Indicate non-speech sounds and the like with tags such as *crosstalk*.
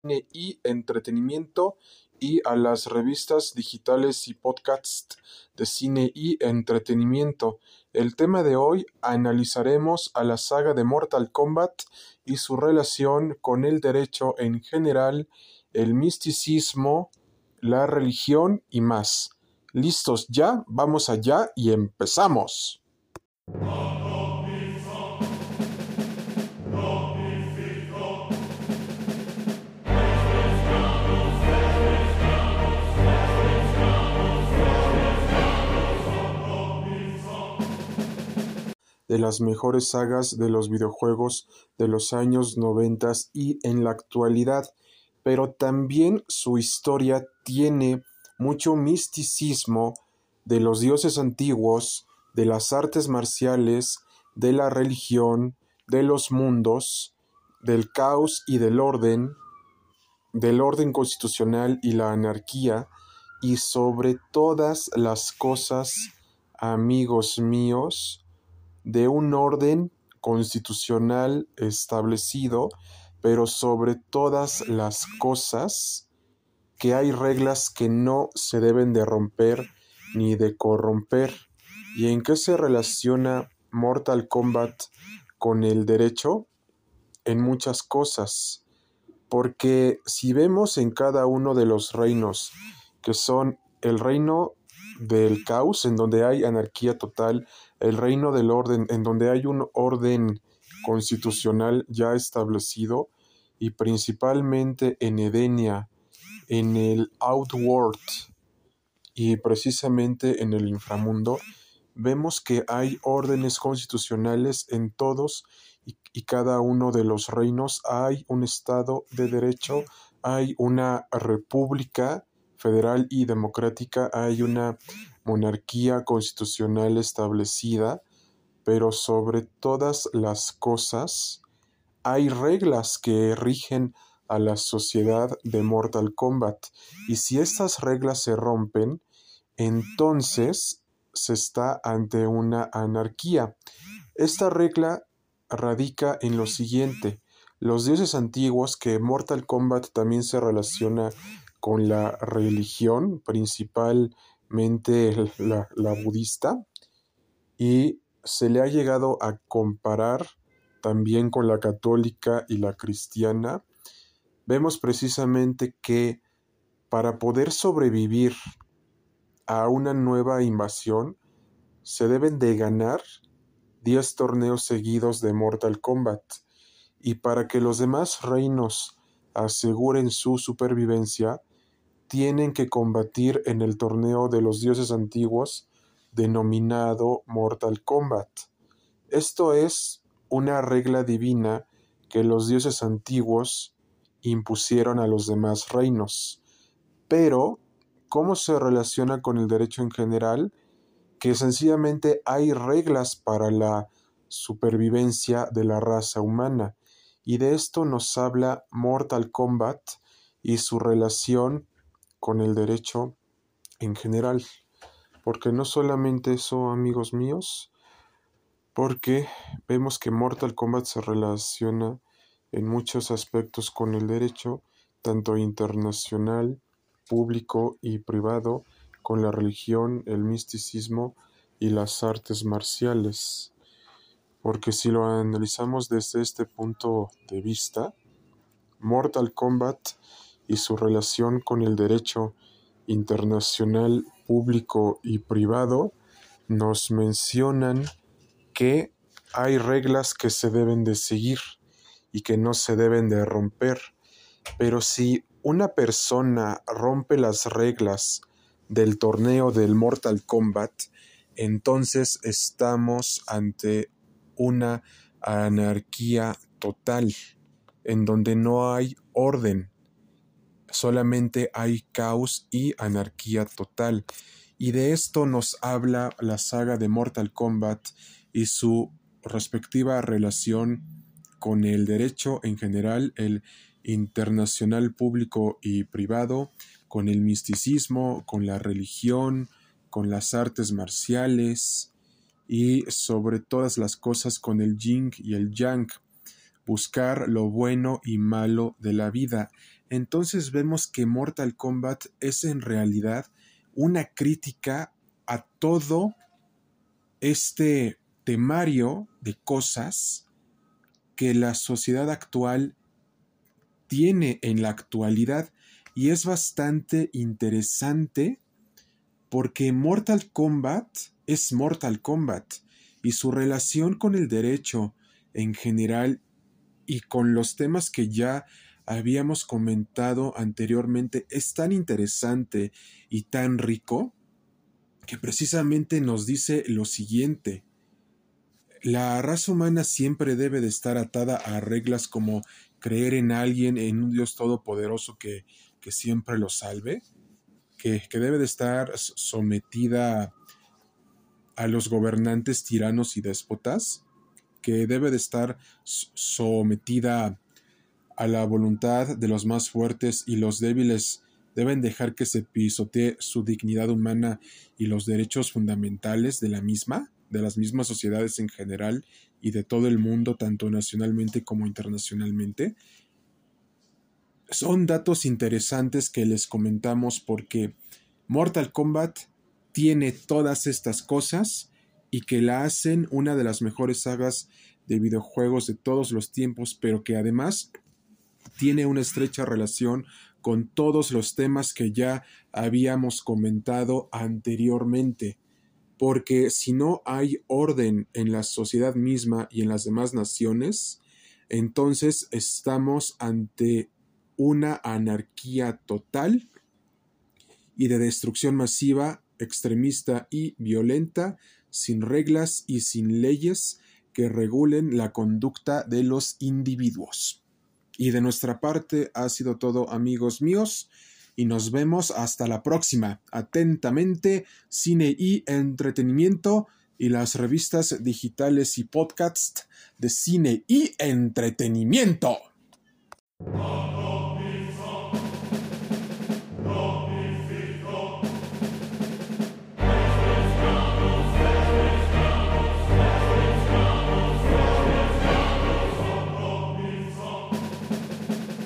cine y entretenimiento y a las revistas digitales y podcasts de cine y entretenimiento. El tema de hoy analizaremos a la saga de Mortal Kombat y su relación con el derecho en general, el misticismo, la religión y más. ¿Listos ya? Vamos allá y empezamos. De las mejores sagas de los videojuegos de los años noventas y en la actualidad, pero también su historia tiene mucho misticismo de los dioses antiguos, de las artes marciales, de la religión, de los mundos, del caos y del orden, del orden constitucional y la anarquía, y sobre todas las cosas, amigos míos, de un orden constitucional establecido, pero sobre todas las cosas que hay reglas que no se deben de romper ni de corromper. ¿Y en qué se relaciona Mortal Kombat con el derecho? En muchas cosas. Porque si vemos en cada uno de los reinos, que son el reino del caos, en donde hay anarquía total, el reino del orden, en donde hay un orden constitucional ya establecido, y principalmente en Edenia, en el Outworld y precisamente en el inframundo, vemos que hay órdenes constitucionales en todos y, y, cada uno de los reinos, hay un Estado de Derecho, hay una república federal y democrática, hay una monarquía constitucional establecida, pero sobre todas las cosas hay reglas que rigen a la sociedad de Mortal Kombat y si estas reglas se rompen, entonces se está ante una anarquía. Esta regla radica en lo siguiente, los dioses antiguos que Mortal Kombat también se relaciona con la religión, principal *laughs* la, la budista y se le ha llegado a comparar también con la católica y la cristiana, vemos precisamente que para poder sobrevivir a una nueva invasión, se deben de ganar 10 torneos seguidos de Mortal Kombat, y para que los demás reinos aseguren su supervivencia, tienen que combatir en el torneo de los dioses antiguos denominado Mortal Kombat. Esto es una regla divina que los dioses antiguos impusieron a los demás reinos. Pero, ¿cómo se relaciona con el derecho en general? Que sencillamente hay reglas para la supervivencia de la raza humana. Y de esto nos habla Mortal Kombat y su relación con el derecho en general. Porque no solamente eso, amigos míos, porque vemos que Mortal Kombat se relaciona en muchos aspectos con el derecho, tanto internacional, público y privado, con la religión, el misticismo y las artes marciales. Porque si lo analizamos desde este punto de vista, Mortal Kombat y su relación con el derecho internacional público y privado nos mencionan que hay reglas que se deben de seguir y que no se deben de romper. Pero si una persona rompe las reglas del torneo del Mortal Kombat, entonces estamos ante una anarquía total, en donde no hay orden, solamente hay caos y anarquía total. Y de esto nos habla la saga de Mortal Kombat y su respectiva relación con el derecho en general, el internacional público y privado, con el misticismo, con la religión, con las artes marciales y sobre todas las cosas con el yin y el yang, buscar lo bueno y malo de la vida. Entonces vemos que Mortal Kombat es en realidad una crítica a todo este temario de cosas que la sociedad actual tiene en la actualidad. Y es bastante interesante porque Mortal Kombat es Mortal Kombat y su relación con el derecho en general y con los temas que ya habíamos comentado anteriormente es tan interesante y tan rico que precisamente nos dice lo siguiente. La raza humana siempre debe de estar atada a reglas como creer en alguien, en un Dios todopoderoso que, que siempre lo salve, que, que debe de estar sometida a los gobernantes tiranos y déspotas, que debe de estar sometida a la voluntad de los más fuertes y los débiles deben dejar que se pisotee su dignidad humana y los derechos fundamentales de la misma, de las mismas sociedades en general y de todo el mundo, tanto nacionalmente como internacionalmente. Son datos interesantes que les comentamos porque Mortal Kombat tiene todas estas cosas y que la hacen una de las mejores sagas de videojuegos de todos los tiempos, pero que además tiene una estrecha relación con todos los temas que ya habíamos comentado anteriormente, porque si no hay orden en la sociedad misma y en las demás naciones, entonces estamos ante una anarquía total y de destrucción masiva, extremista y violenta, sin reglas y sin leyes que regulen la conducta de los individuos. Y de nuestra parte ha sido todo amigos míos y nos vemos hasta la próxima. Atentamente, cine y entretenimiento y las revistas digitales y podcasts de cine y entretenimiento.